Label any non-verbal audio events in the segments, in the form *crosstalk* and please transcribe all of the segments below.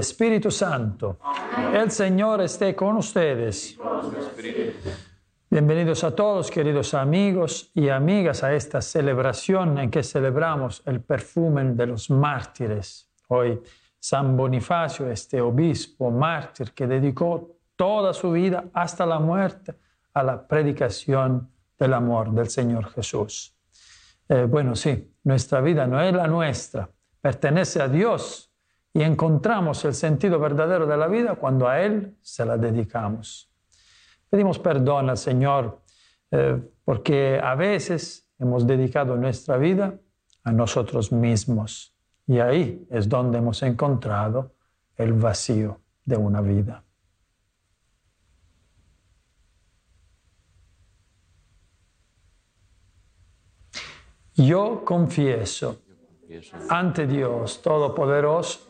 Espíritu Santo. El Señor esté con ustedes. Bienvenidos a todos, queridos amigos y amigas, a esta celebración en que celebramos el perfume de los mártires. Hoy San Bonifacio, este obispo mártir que dedicó toda su vida hasta la muerte a la predicación del amor del Señor Jesús. Eh, bueno, sí, nuestra vida no es la nuestra, pertenece a Dios y encontramos el sentido verdadero de la vida cuando a Él se la dedicamos. Pedimos perdón al Señor eh, porque a veces hemos dedicado nuestra vida a nosotros mismos y ahí es donde hemos encontrado el vacío de una vida. Yo confieso ante Dios Todopoderoso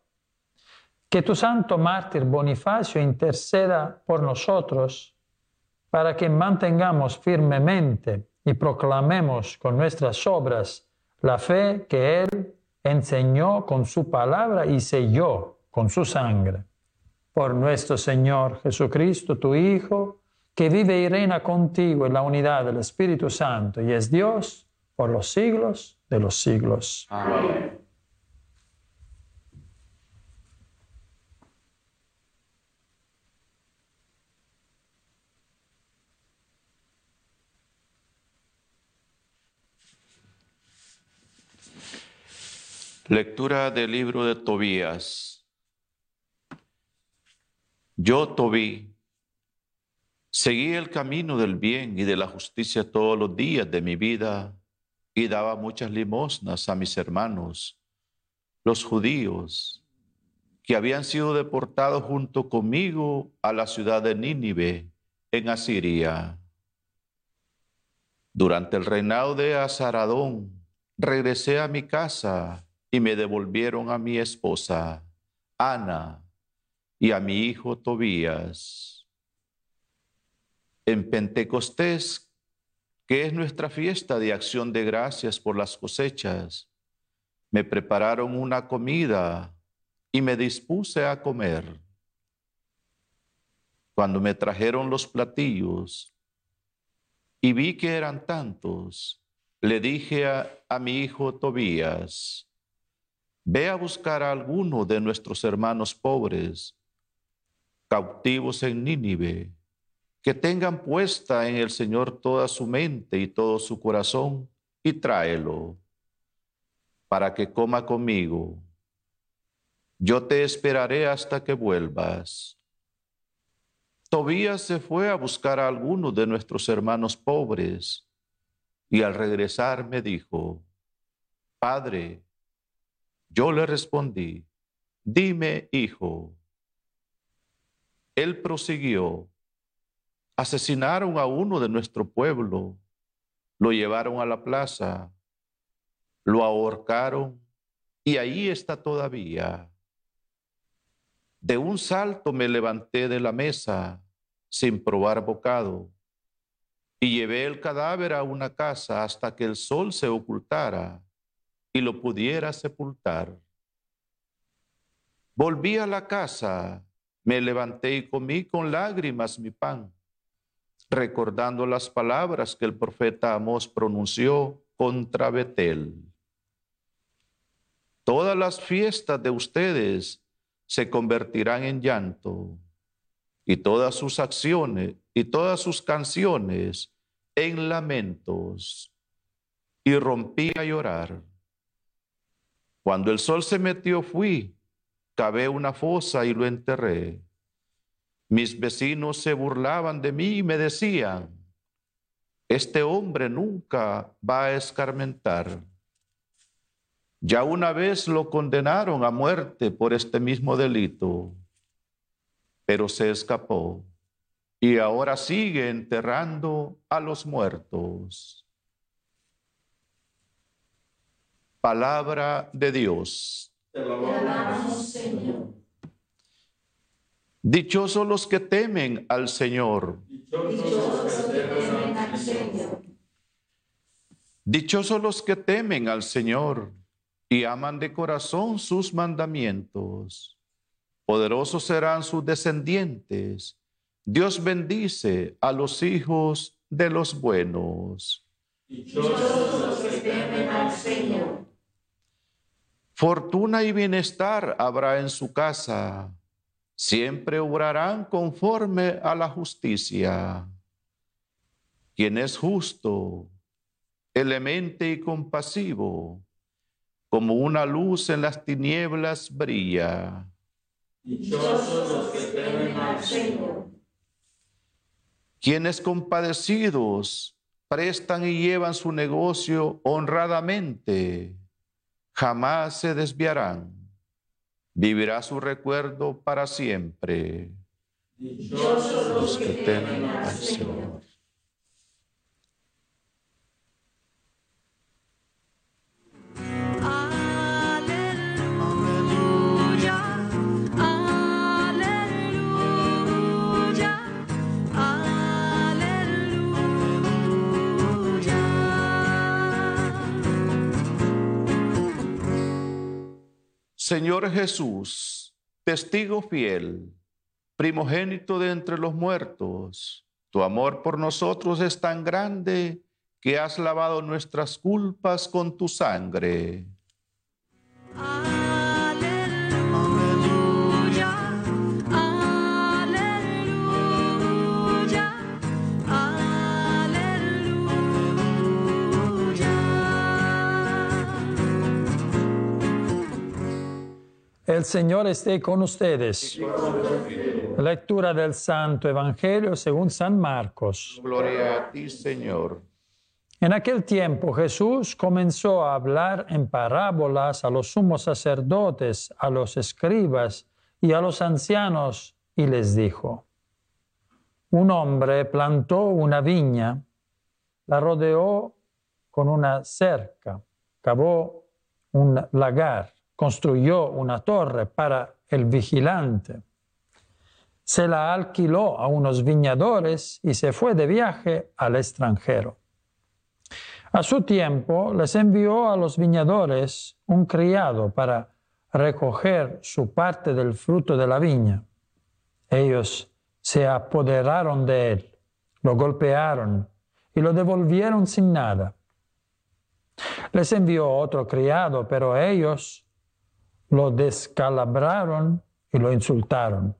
que tu santo mártir Bonifacio interceda por nosotros para que mantengamos firmemente y proclamemos con nuestras obras la fe que Él enseñó con su palabra y selló con su sangre. Por nuestro Señor Jesucristo, tu Hijo, que vive y reina contigo en la unidad del Espíritu Santo y es Dios por los siglos de los siglos. Amén. Lectura del libro de Tobías. Yo, Tobí, seguí el camino del bien y de la justicia todos los días de mi vida y daba muchas limosnas a mis hermanos, los judíos, que habían sido deportados junto conmigo a la ciudad de Nínive, en Asiria. Durante el reinado de Azaradón, regresé a mi casa y me devolvieron a mi esposa, Ana, y a mi hijo Tobías. En Pentecostés, que es nuestra fiesta de acción de gracias por las cosechas, me prepararon una comida y me dispuse a comer. Cuando me trajeron los platillos y vi que eran tantos, le dije a, a mi hijo Tobías, Ve a buscar a alguno de nuestros hermanos pobres, cautivos en Nínive, que tengan puesta en el Señor toda su mente y todo su corazón, y tráelo, para que coma conmigo. Yo te esperaré hasta que vuelvas. Tobías se fue a buscar a alguno de nuestros hermanos pobres, y al regresar me dijo, Padre, yo le respondí, dime, hijo. Él prosiguió, asesinaron a uno de nuestro pueblo, lo llevaron a la plaza lo ahorcaron y ahí está todavía. De un salto me levanté de la mesa sin probar bocado y llevé el cadáver a una casa hasta que el sol se ocultara y lo pudiera sepultar. Volví a la casa, me levanté y comí con lágrimas mi pan, recordando las palabras que el profeta Amós pronunció contra Betel. Todas las fiestas de ustedes se convertirán en llanto y todas sus acciones y todas sus canciones en lamentos. Y rompí a llorar. Cuando el sol se metió fui, cavé una fosa y lo enterré. Mis vecinos se burlaban de mí y me decían, este hombre nunca va a escarmentar. Ya una vez lo condenaron a muerte por este mismo delito, pero se escapó y ahora sigue enterrando a los muertos. Palabra de Dios. Dichosos los que temen al Señor. Dichosos los que temen al Señor y aman de corazón sus mandamientos. Poderosos serán sus descendientes. Dios bendice a los hijos de los buenos. Fortuna y bienestar habrá en su casa. Siempre obrarán conforme a la justicia. Quien es justo, clemente y compasivo, como una luz en las tinieblas brilla. Quienes compadecidos prestan y llevan su negocio honradamente, jamás se desviarán. Vivirá su recuerdo para siempre. los que temen al Señor. Señor Jesús, testigo fiel, primogénito de entre los muertos, tu amor por nosotros es tan grande que has lavado nuestras culpas con tu sangre. Aleluya, El Señor esté con ustedes. Lectura del Santo Evangelio según San Marcos. Gloria a ti, Señor. En aquel tiempo Jesús comenzó a hablar en parábolas a los sumos sacerdotes, a los escribas y a los ancianos y les dijo, un hombre plantó una viña, la rodeó con una cerca, cavó un lagar, construyó una torre para el vigilante, se la alquiló a unos viñadores y se fue de viaje al extranjero. A su tiempo les envió a los viñadores un criado para recoger su parte del fruto de la viña. Ellos se apoderaron de él, lo golpearon y lo devolvieron sin nada. Les envió otro criado, pero ellos lo descalabraron y lo insultaron.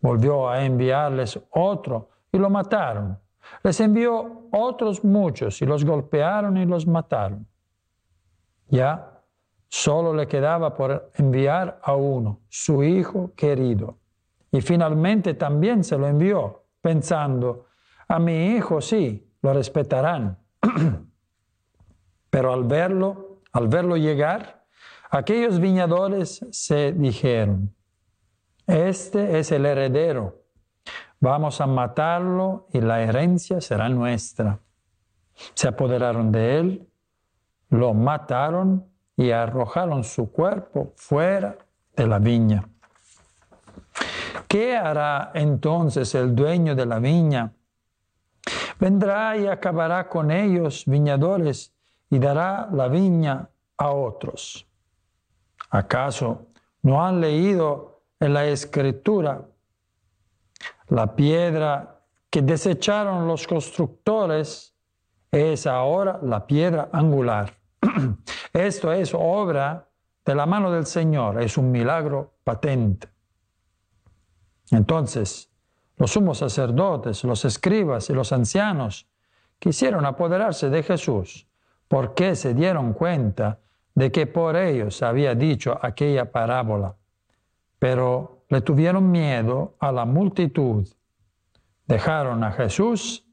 Volvió a enviarles otro y lo mataron. Les envió otros muchos y los golpearon y los mataron. Ya solo le quedaba por enviar a uno, su hijo querido. Y finalmente también se lo envió, pensando, a mi hijo sí, lo respetarán. *clears throat* Pero al verlo, al verlo llegar, aquellos viñadores se dijeron, este es el heredero Vamos a matarlo y la herencia será nuestra. Se apoderaron de él, lo mataron y arrojaron su cuerpo fuera de la viña. ¿Qué hará entonces el dueño de la viña? Vendrá y acabará con ellos, viñadores, y dará la viña a otros. ¿Acaso no han leído en la escritura la piedra que desecharon los constructores es ahora la piedra angular? *clears throat* Esto es obra de la mano del Señor, es un milagro patente. Entonces, los sumos sacerdotes, los escribas y los ancianos quisieron apoderarse de Jesús porque se dieron cuenta de que por ellos había dicho aquella parábola, pero le tuvieron miedo a la multitud, dejaron a Jesús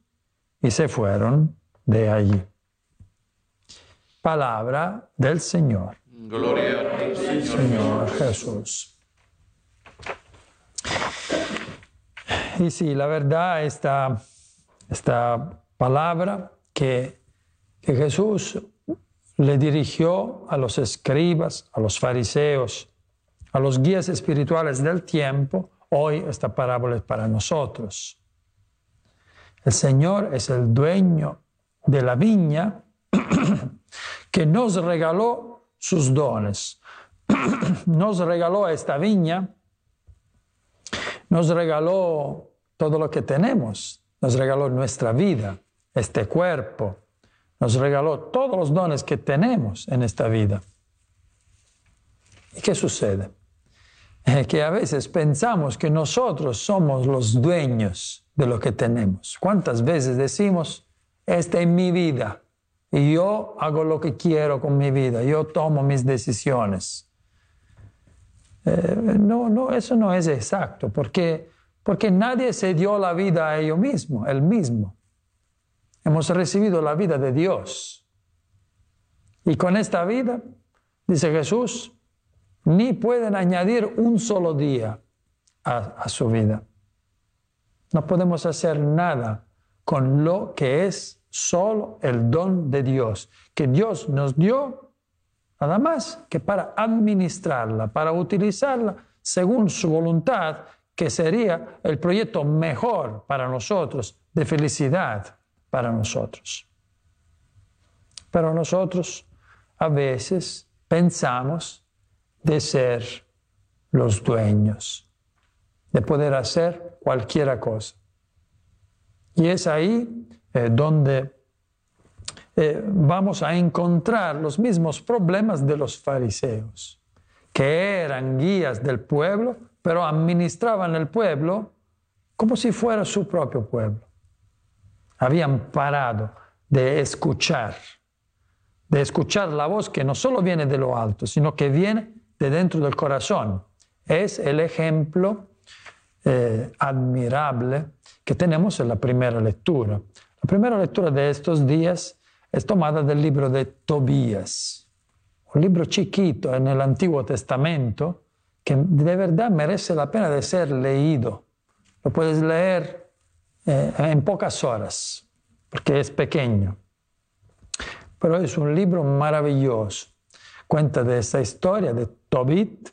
y se fueron de allí. Palabra del Señor. Gloria a ti, Señor. Señor Jesús. Y sí, la verdad, esta, esta palabra que, que Jesús le dirigió a los escribas, a los fariseos, a los guías espirituales del tiempo, hoy esta parábola es para nosotros. El Señor es el dueño de la viña *clears throat* que nos regaló sus dones. *clears throat* nos regaló esta viña, nos regaló todo lo que tenemos, nos regaló nuestra vida, este cuerpo, nos regaló todos los dones que tenemos en esta vida. ¿Y qué sucede? Eh, que a veces pensamos que nosotros somos los dueños de lo que tenemos. ¿Cuántas veces decimos, esta es mi vida y yo hago lo que quiero con mi vida, yo tomo mis decisiones? Eh, no, no, eso no es exacto, porque, porque nadie se dio la vida a ello mismo, él mismo. Hemos recibido la vida de Dios. Y con esta vida, dice Jesús, ni pueden añadir un solo día a, su vida. No podemos hacer nada con lo que es solo el don de Dios, que Dios nos dio nada más que para administrarla, para utilizarla según su voluntad, que sería el proyecto mejor para nosotros de felicidad para nosotros. Pero nosotros a veces pensamos de ser los dueños, de poder hacer cualquier cosa. Y es ahí eh, donde eh, vamos a encontrar los mismos problemas de los fariseos, que eran guías del pueblo, pero administraban el pueblo como si fuera su propio pueblo. Habían parado de escuchar, de escuchar la voz que no solo viene de lo alto, sino que viene de dentro del corazón. Es el ejemplo eh, admirable que tenemos en la primera lectura. La primera lectura de estos días es tomada del libro de Tobías, un libro chiquito en el Antiguo Testamento que de verdad merece la pena de ser leído. Lo puedes leer eh, en pocas horas, porque es pequeño. Pero es un libro maravilloso. Cuenta de esta historia de Tobit,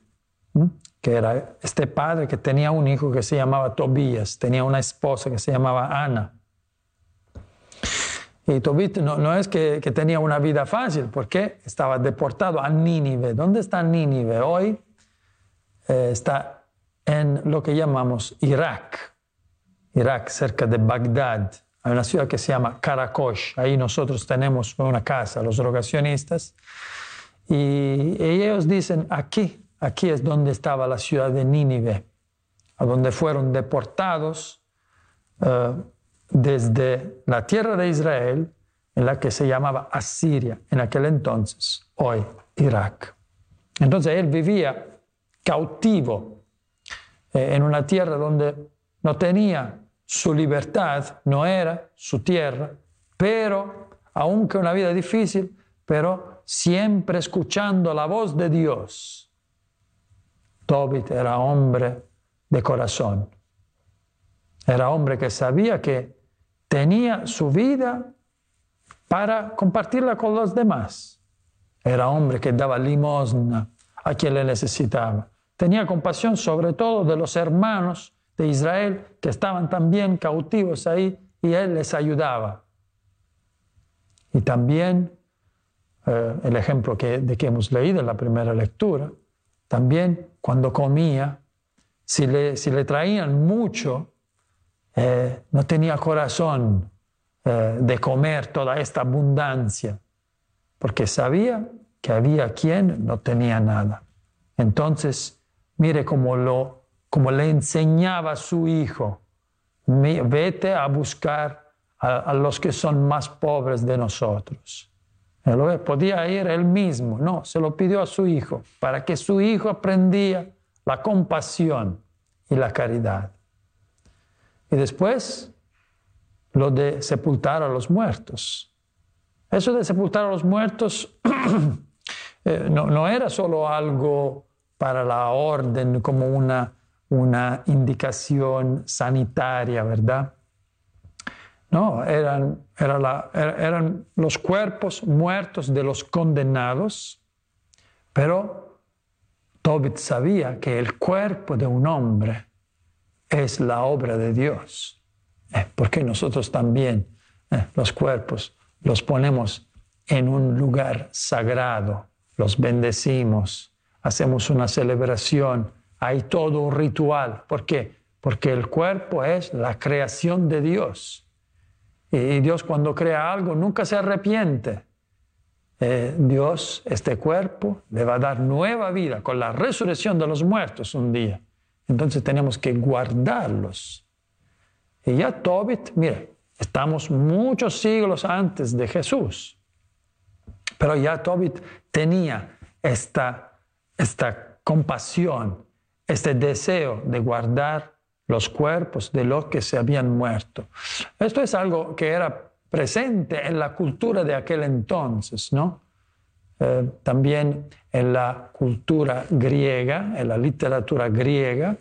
que era este padre que tenía un hijo que se llamaba Tobías, tenía una esposa que se llamaba Ana. Y Tobit no, no es que, que tenía una vida fácil, porque estaba deportado a Nínive. ¿Dónde está Nínive? Hoy eh, está en lo que llamamos Irak. Irak, cerca de Bagdad. Hay una ciudad que se llama Karakosh. Ahí nosotros tenemos una casa, los rogacionistas. Y, ellos dicen, aquí, aquí es donde estaba la ciudad de Nínive, a donde fueron deportados eh, desde la tierra de Israel, en la que se llamaba Asiria en aquel entonces, hoy Irak. Entonces él vivía cautivo eh, en una tierra donde no tenía su libertad, no era su tierra, pero, aunque una vida difícil, pero siempre escuchando la voz de Dios. Tobit era hombre de corazón. Era hombre que sabía que tenía su vida para compartirla con los demás. era hombre que daba limosna a quien le necesitaba. Tenía compasión sobre todo de los hermanos de Israel que estaban también cautivos ahí y él les ayudaba. Y también eh, el ejemplo que, de que hemos leído en la primera lectura, también cuando comía, si le, si le traían mucho, eh, no tenía corazón eh, de comer toda esta abundancia, porque sabía que había quien no tenía nada. Entonces, mire cómo, lo, cómo le enseñaba a su hijo, "Mi- vete a buscar a, los que son más pobres de nosotros. Él podía ir él mismo, no, se lo pidió a su hijo, para que su hijo aprendía la compasión y la caridad. Y después lo de sepultar a los muertos. Eso de sepultar a los muertos *clears throat* eh, no, no era solo algo para la orden, como una, una indicación sanitaria, ¿verdad? No, eran, eran los cuerpos muertos de los condenados, pero Tobit sabía que el cuerpo de un hombre es la obra de Dios. Eh, porque nosotros también eh, los cuerpos los ponemos en un lugar sagrado, los bendecimos, hacemos una celebración, hay todo un ritual. ¿Por qué? Porque el cuerpo es la creación de Dios. Y Dios cuando crea algo nunca se arrepiente. Eh, Dios, este cuerpo, le va a dar nueva vida con la resurrección de los muertos un día. Entonces tenemos que guardarlos. Y ya Tobit, mire, estamos muchos siglos antes de Jesús. Pero ya Tobit tenía esta, esta compasión, este deseo de guardar los cuerpos de los que se habían muerto. Esto es algo que era presente en la cultura de aquel entonces, ¿no? Eh, también en la cultura griega, en la literatura griega,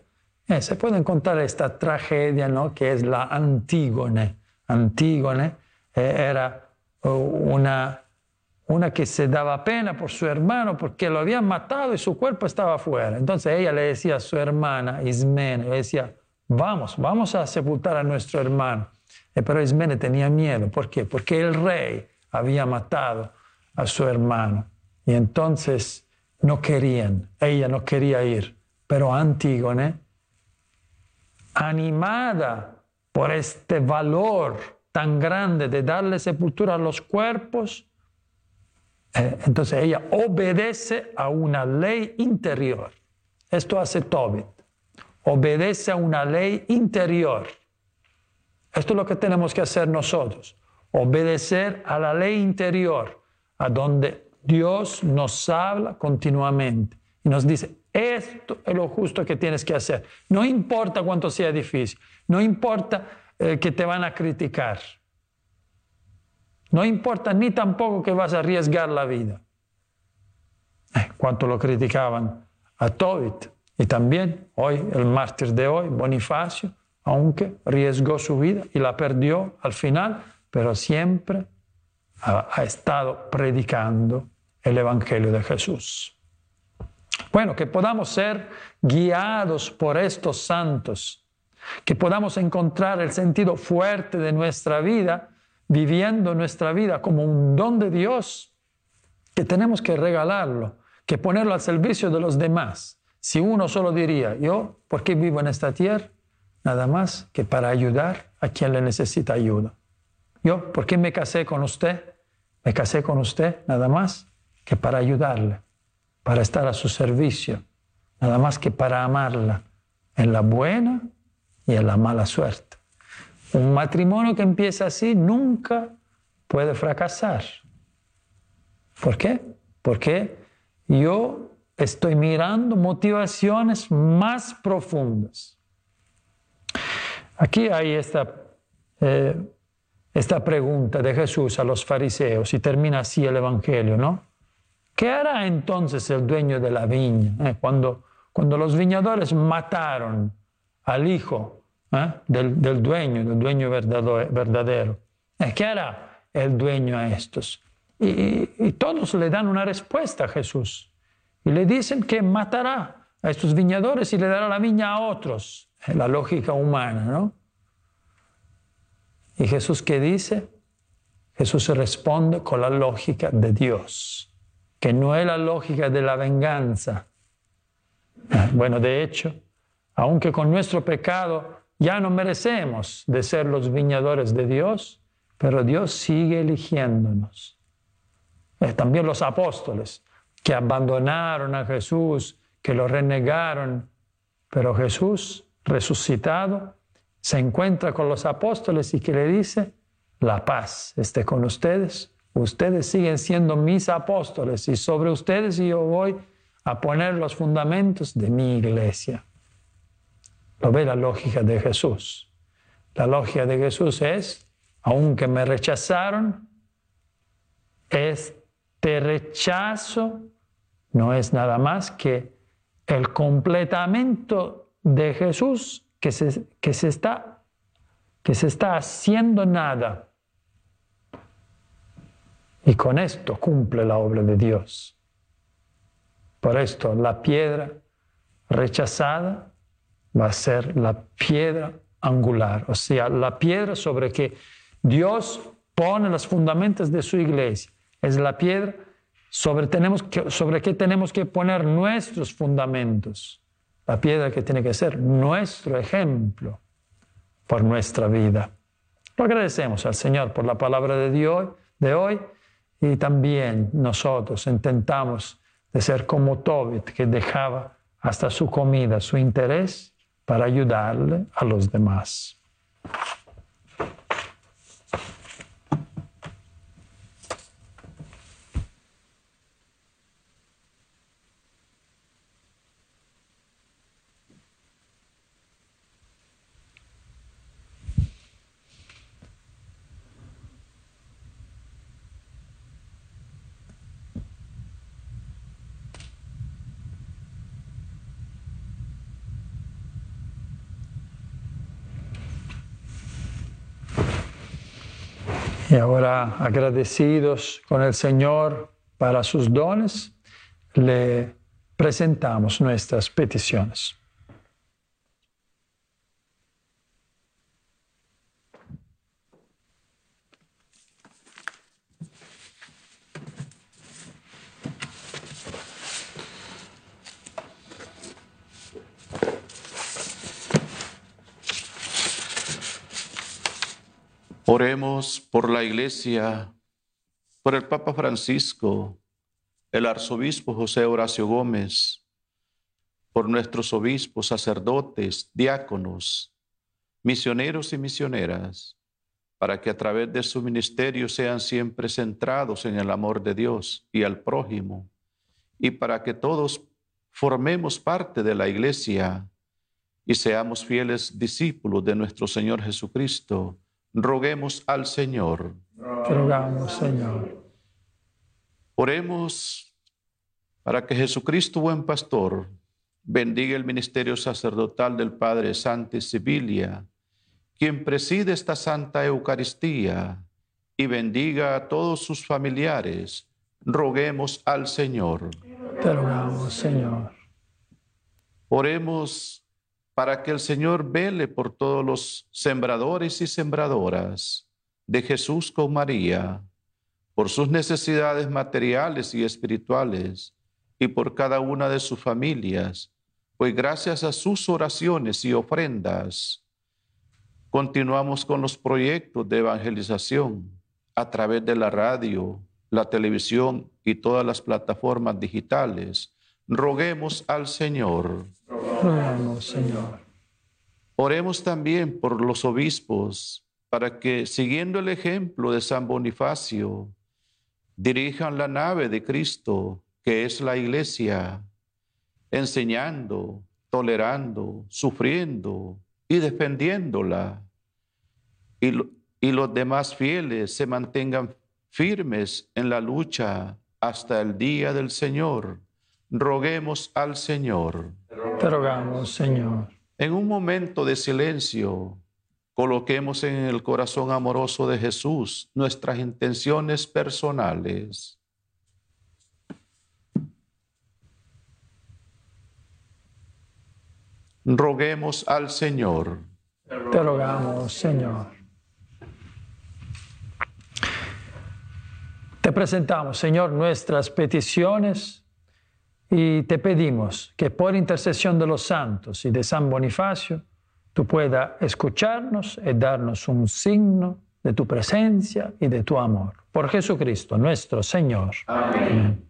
eh, se puede encontrar esta tragedia, ¿no? Que es la Antígone. Antígone eh, era uh, una, una que se daba pena por su hermano porque lo habían matado y su cuerpo estaba afuera. Entonces ella le decía a su hermana, Ismene, le decía, vamos, vamos a sepultar a nuestro hermano. Eh, pero Ismene tenía miedo. ¿Por qué? Porque el rey había matado a su hermano. Y entonces no querían, ella no quería ir. Pero Antígone, animada por este valor tan grande de darle sepultura a los cuerpos, entonces ella obedece a una ley interior. Esto hace Tobit. Obedece a una ley interior. Esto es lo que tenemos que hacer nosotros. Obedecer a la ley interior, a donde Dios nos habla continuamente y nos dice, esto es lo justo que tienes que hacer. No importa cuánto sea difícil, no importa eh, que te van a criticar, no importa ni tampoco que vas a arriesgar la vida. Eh, cuánto lo criticaban a Tobit y también hoy el mártir de hoy, Bonifacio, aunque arriesgó su vida y la perdió al final, pero siempre ha estado predicando el Evangelio de Jesús. Bueno, que podamos ser guiados por estos santos, que podamos encontrar el sentido fuerte de nuestra vida, viviendo nuestra vida como un don de Dios, que tenemos que regalarlo, que ponerlo al servicio de los demás. Si uno solo diría, yo, ¿por qué vivo en esta tierra? Nada más que para ayudar a quien le necesita ayuda. Yo, ¿por qué me casé con usted? Me casé con usted nada más que para ayudarle, para estar a su servicio, nada más que para amarla en la buena y en la mala suerte. Un matrimonio que empieza así nunca puede fracasar. ¿Por qué? Porque yo estoy mirando motivaciones más profundas. Aquí hay esta, eh, esta pregunta de Jesús a los fariseos y termina así el Evangelio, ¿no? ¿Qué hará entonces el dueño de la viña eh? cuando, cuando los viñadores mataron al hijo eh, del, del, dueño, del dueño verdadero? ¿Qué hará el dueño a estos? y- todos le dan una respuesta a Jesús. Y le dicen que matará a estos viñadores y le dará la viña a otros. La lógica humana, ¿no? ¿Y Jesús qué dice? Jesús responde con la lógica de Dios, que no es la lógica de la venganza. Ah, Bueno, de hecho, aunque con nuestro pecado ya no merecemos de ser los viñadores de Dios, pero Dios sigue eligiéndonos. También los apóstoles que abandonaron a Jesús, que lo renegaron, pero Jesús resucitado se encuentra con los apóstoles y que le dice, la paz esté con ustedes, ustedes siguen siendo mis apóstoles y sobre ustedes yo voy a poner los fundamentos de mi iglesia. Lo ve la lógica de Jesús. La lógica de Jesús es, aunque me rechazaron, este rechazo no es nada más que el completamiento de Jesús que se, que se, está, que se está haciendo nada. Y con esto cumple la obra de Dios. Por esto la piedra rechazada va a ser la piedra angular, o sea, la piedra sobre que Dios pone los fundamentos de su iglesia. Es la piedra sobre, tenemos que, sobre que tenemos que poner nuestros fundamentos. La piedra que tiene que ser nuestro ejemplo por nuestra vida. Lo agradecemos al Señor por la palabra de Dios de hoy y también nosotros intentamos de ser como Tobit que dejaba hasta su comida, su interés para ayudarle a los demás. Y ahora, agradecidos con el Señor para sus dones, le presentamos nuestras peticiones. Oremos por la iglesia, por el Papa Francisco, el arzobispo José Horacio Gómez, por nuestros obispos, sacerdotes, diáconos, misioneros y misioneras, para que a través de su ministerio sean siempre centrados en el amor de Dios y al prójimo, y para que todos formemos parte de la iglesia y seamos fieles discípulos de nuestro Señor Jesucristo roguemos al Señor. Te rogamos, Señor. Oremos para que Jesucristo, buen pastor, bendiga el ministerio sacerdotal del Padre Santa Sibilia, quien preside esta Santa Eucaristía, y bendiga a todos sus familiares. Roguemos al Señor. Te rogamos, Señor. Oremos para que el Señor vele por todos los sembradores y sembradoras de Jesús con María, por sus necesidades materiales y espirituales y por cada una de sus familias, pues gracias a sus oraciones y ofrendas, continuamos con los proyectos de evangelización a través de la radio, la televisión y todas las plataformas digitales. Roguemos al Señor. Oremos también por los obispos para que, siguiendo el ejemplo de San Bonifacio, dirijan la nave de Cristo, que es la iglesia, enseñando, tolerando, sufriendo y defendiéndola. Y, lo- y los demás fieles se mantengan firmes en la lucha hasta el día del Señor. Roguemos al Señor. Te rogamos, Señor. En un momento de silencio, coloquemos en el corazón amoroso de Jesús nuestras intenciones personales. Roguemos al Señor. Te rogamos, Señor. Te presentamos, Señor, nuestras peticiones y te pedimos que por intercesión de los santos y de San Bonifacio, tú puedas escucharnos y darnos un signo de tu presencia y de tu amor. Por Jesucristo, nuestro Señor. Amén. Al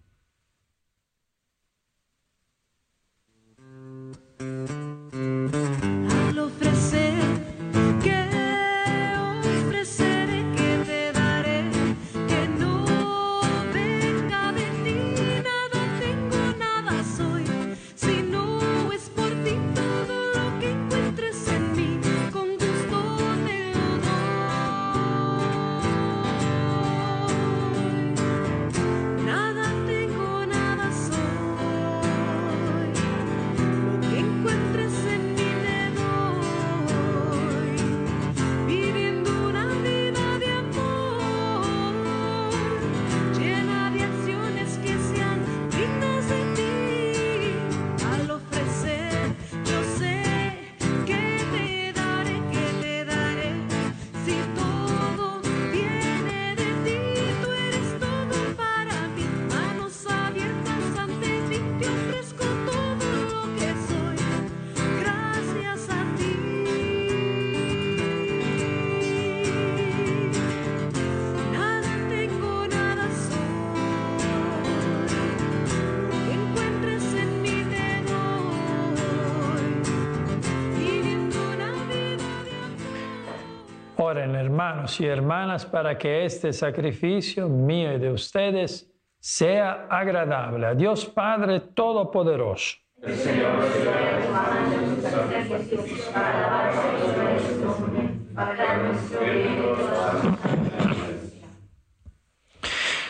Oren, hermanos y hermanas, para que este sacrificio mío y de ustedes sea agradable a Dios Padre Todopoderoso.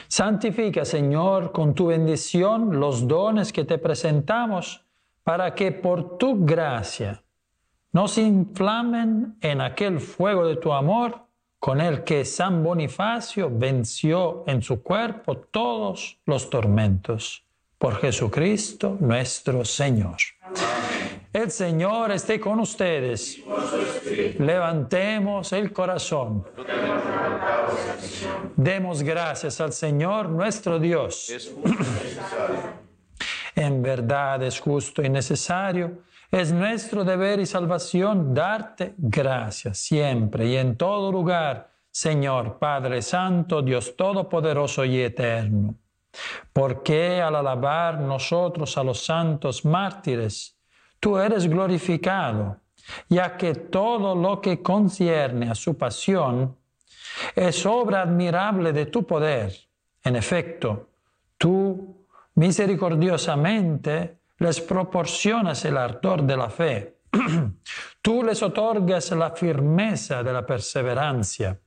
Santifica, Señor, con tu bendición los dones que te presentamos, para que por tu gracia nos inflamen en aquel fuego de tu amor con el que San Bonifacio venció en su cuerpo todos los tormentos. Por Jesucristo nuestro Señor. El Señor esté con ustedes. Levantemos el corazón. Demos gracias al Señor nuestro Dios. En verdad es justo y necesario, es nuestro deber y salvación darte gracias siempre y en todo lugar, Señor Padre Santo, Dios Todopoderoso y Eterno. Porque al alabar nosotros a los santos mártires, tú eres glorificado, ya que todo lo que concierne a su pasión es obra admirable de tu poder. En efecto, tú misericordiosamente les proporcionas el ardor de la fe. *clears throat* Tú les otorgas la firmeza de la perseverancia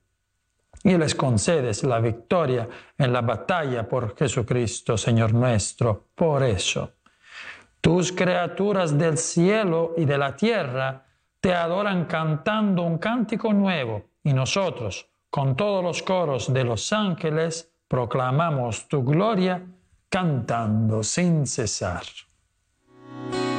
y les concedes la victoria en la batalla por Jesucristo, Señor nuestro. Por eso, tus criaturas del cielo y de la tierra te adoran cantando un cántico nuevo y nosotros, con todos los coros de los ángeles, proclamamos tu gloria cantando sin cesar. Santo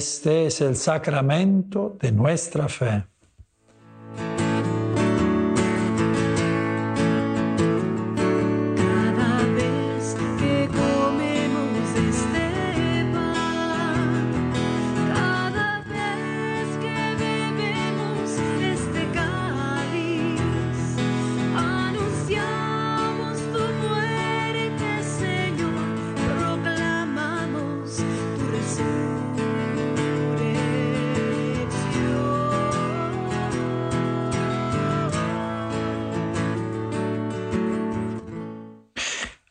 Este es el sacramento de nuestra fe.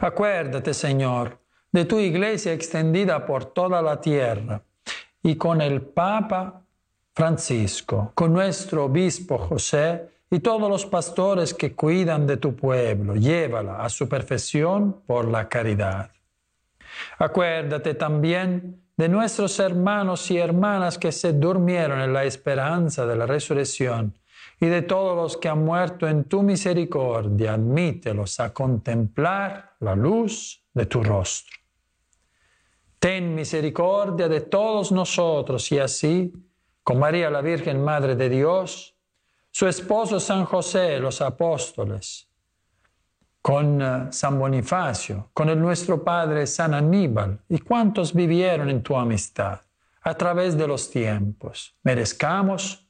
Acuérdate, Señor, de tu iglesia extendida por toda la tierra y con el Papa Francisco, con nuestro obispo José y todos los pastores que cuidan de tu pueblo. Llévala a su perfección por la caridad. Acuérdate también de nuestros hermanos y hermanas que se durmieron en la esperanza de la resurrección y de todos los que han muerto en tu misericordia, admítelos a contemplar la luz de tu rostro. Ten misericordia de todos nosotros y así, con María la Virgen Madre de Dios, su esposo San José, los apóstoles, con uh, San Bonifacio, con el nuestro Padre San Aníbal y cuantos vivieron en tu amistad a través de los tiempos, merezcamos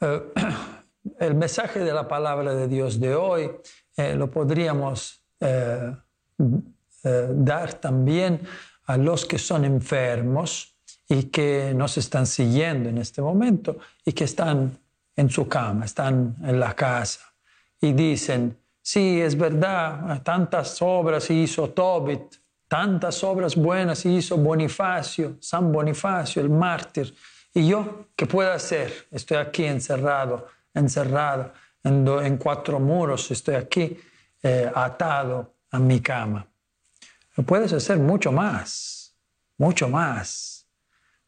Eh, *clears throat* el mensaje de la palabra de Dios de hoy eh, lo podríamos eh, dar también a los que son enfermos y que nos están siguiendo en este momento y que están en su cama, están en la casa y dicen, sí, es verdad, tantas obras hizo Tobit, tantas obras buenas hizo Bonifacio, San Bonifacio, el mártir. ¿Y yo qué puedo hacer? Estoy aquí encerrado, encerrado en, cuatro muros, estoy aquí eh, atado a mi cama. Puedes hacer mucho más, mucho más.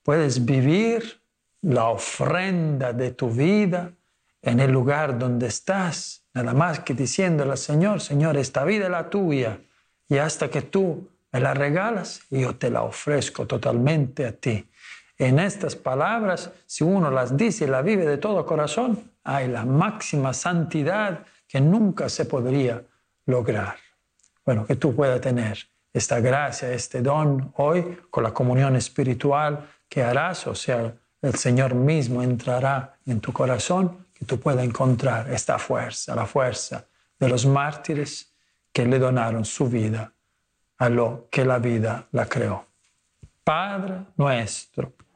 Puedes vivir la ofrenda de tu vida en el lugar donde estás, nada más que diciéndole al Señor, Señor, esta vida es la tuya y hasta que tú me la regalas, yo te la ofrezco totalmente a ti. En estas palabras, si uno las dice y las vive de todo corazón, hay la máxima santidad que nunca se podría lograr. Bueno, que tú puedas tener esta gracia, este don hoy con la comunión espiritual que harás, o sea, el Señor mismo entrará en tu corazón, que tú puedas encontrar esta fuerza, la fuerza de los mártires que le donaron su vida a lo que la vida la creó. Padre nuestro,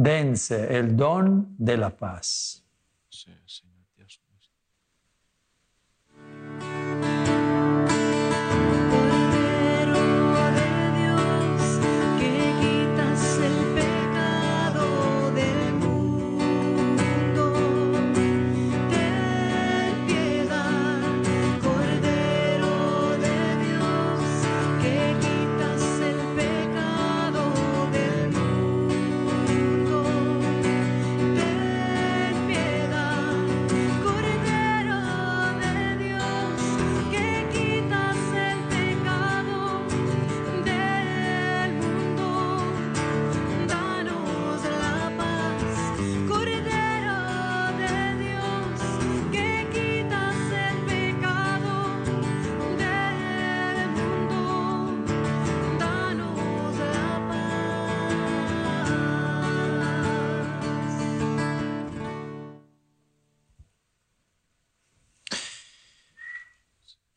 Dense el don de la paz.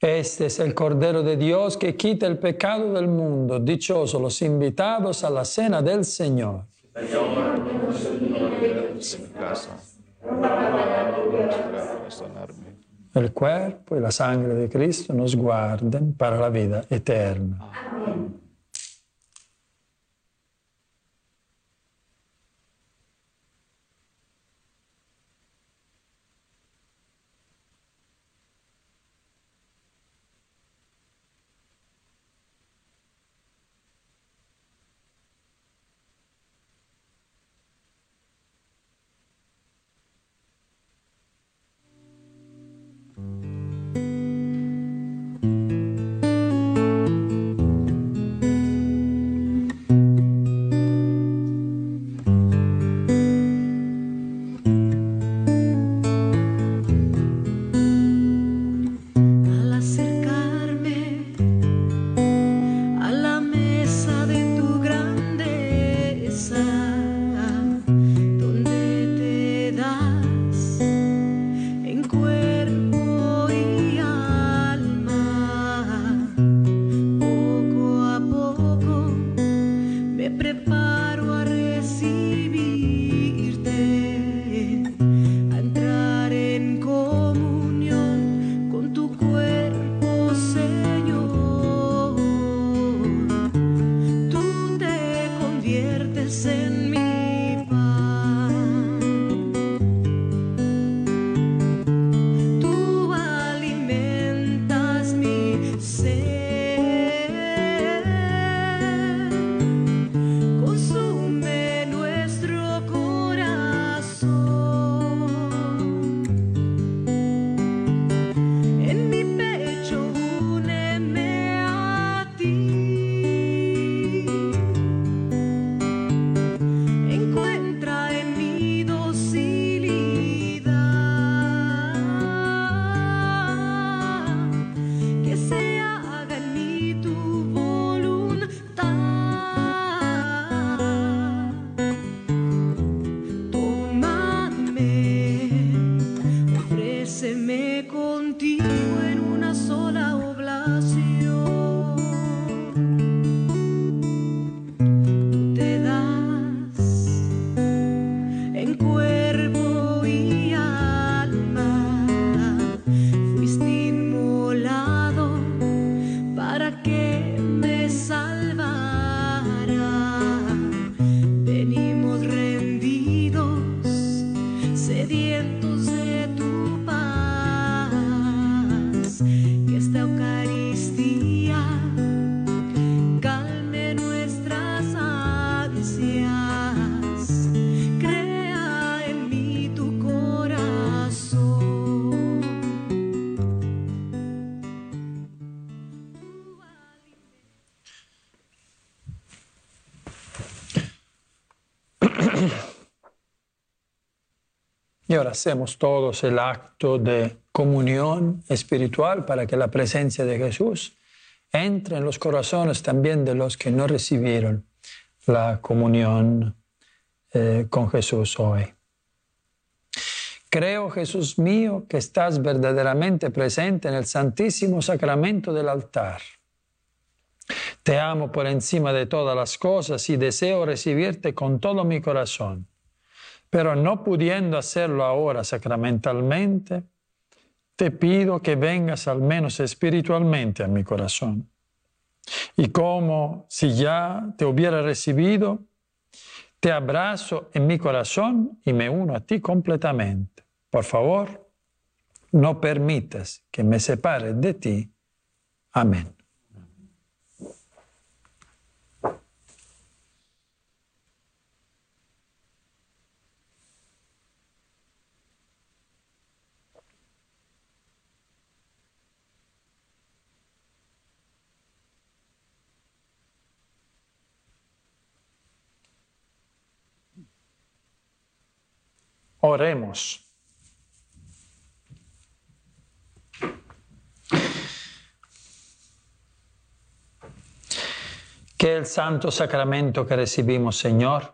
Este es el Cordero de Dios que quita el pecado del mundo. Dichosos los invitados a la cena del Señor. El cuerpo y la sangre de Cristo nos guarden para la vida eterna. me preparo a recibirte. Hacemos todos el acto de comunión espiritual para que la presencia de Jesús entre en los corazones también de los que no recibieron la comunión eh, con Jesús hoy. Creo, Jesús mío, que estás verdaderamente presente en el santísimo sacramento del altar. Te amo por encima de todas las cosas y deseo recibirte con todo mi corazón. Pero no pudiendo hacerlo ahora sacramentalmente, te pido que vengas al menos espiritualmente a mi corazón. Y como si ya te hubiera recibido, te abrazo en mi corazón y me uno a ti completamente. Por favor, no permitas que me separe de ti. Amén. Oremos. Que el santo sacramento que recibimos, Señor,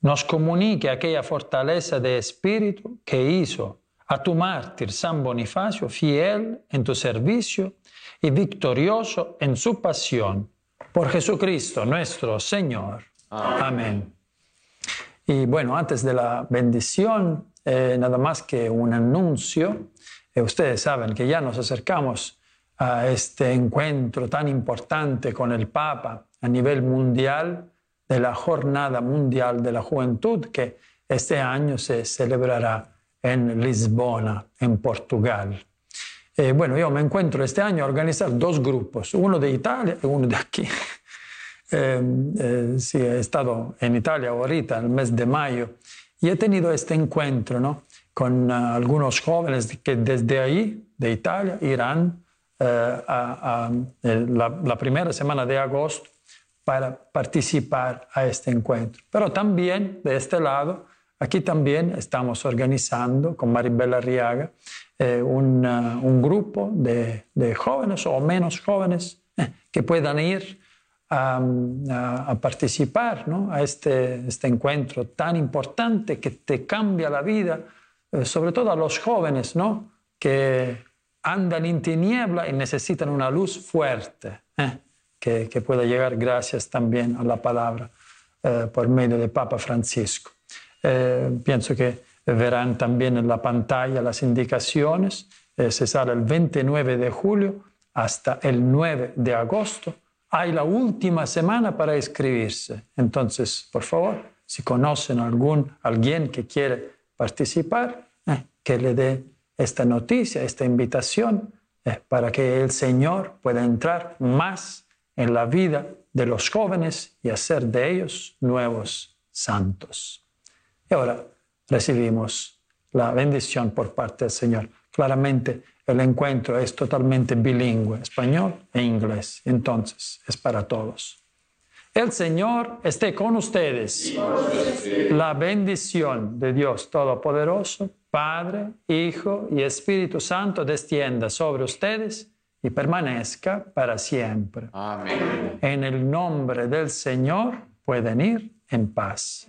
nos comunique aquella fortaleza de espíritu que hizo a tu mártir San Bonifacio fiel en tu servicio y victorioso en su pasión. Por Jesucristo nuestro Señor. Amén. Y bueno, antes de la bendición, eh, nada más que un anuncio. Eh, ustedes saben que ya nos acercamos a este encuentro tan importante con el Papa a nivel mundial de la Jornada Mundial de la Juventud que este año se celebrará en Lisbona, en Portugal. Eh, bueno, yo me encuentro este año a organizar dos grupos, uno de Italia y uno de aquí. Eh, eh, sí, he estado en Italia ahorita, el mes de mayo, y he tenido este encuentro ¿no? con uh, algunos jóvenes que desde ahí, de Italia, irán uh, a, a la, la, primera semana de agosto para participar a este encuentro. Pero también de este lado, aquí también estamos organizando con Maribel Arriaga eh, un, uh, un, grupo de, de, jóvenes o menos jóvenes que puedan ir a, a, a participar ¿no? a este, este, encuentro tan importante que te cambia la vida, eh, sobre todo a los jóvenes ¿no? que andan en tiniebla y necesitan una luz fuerte ¿eh? que, que, pueda llegar gracias también a la palabra eh, por medio de Papa Francisco. Eh, pienso que verán también en la pantalla las indicaciones. Eh, se sale el 29 de julio hasta el 9 de agosto hay la última semana para inscribirse. Entonces, por favor, si conocen algún, alguien que quiere participar, eh, que le dé esta noticia, esta invitación, eh, para que el Señor pueda entrar más en la vida de los jóvenes y hacer de ellos nuevos santos. Y ahora recibimos la bendición por parte del Señor. Claramente el encuentro es totalmente bilingüe, español e inglés, entonces es para todos. El Señor esté con ustedes. La bendición de Dios Todopoderoso, Padre, Hijo y Espíritu Santo descienda sobre ustedes y permanezca para siempre. Amén. En el nombre del Señor pueden ir en paz.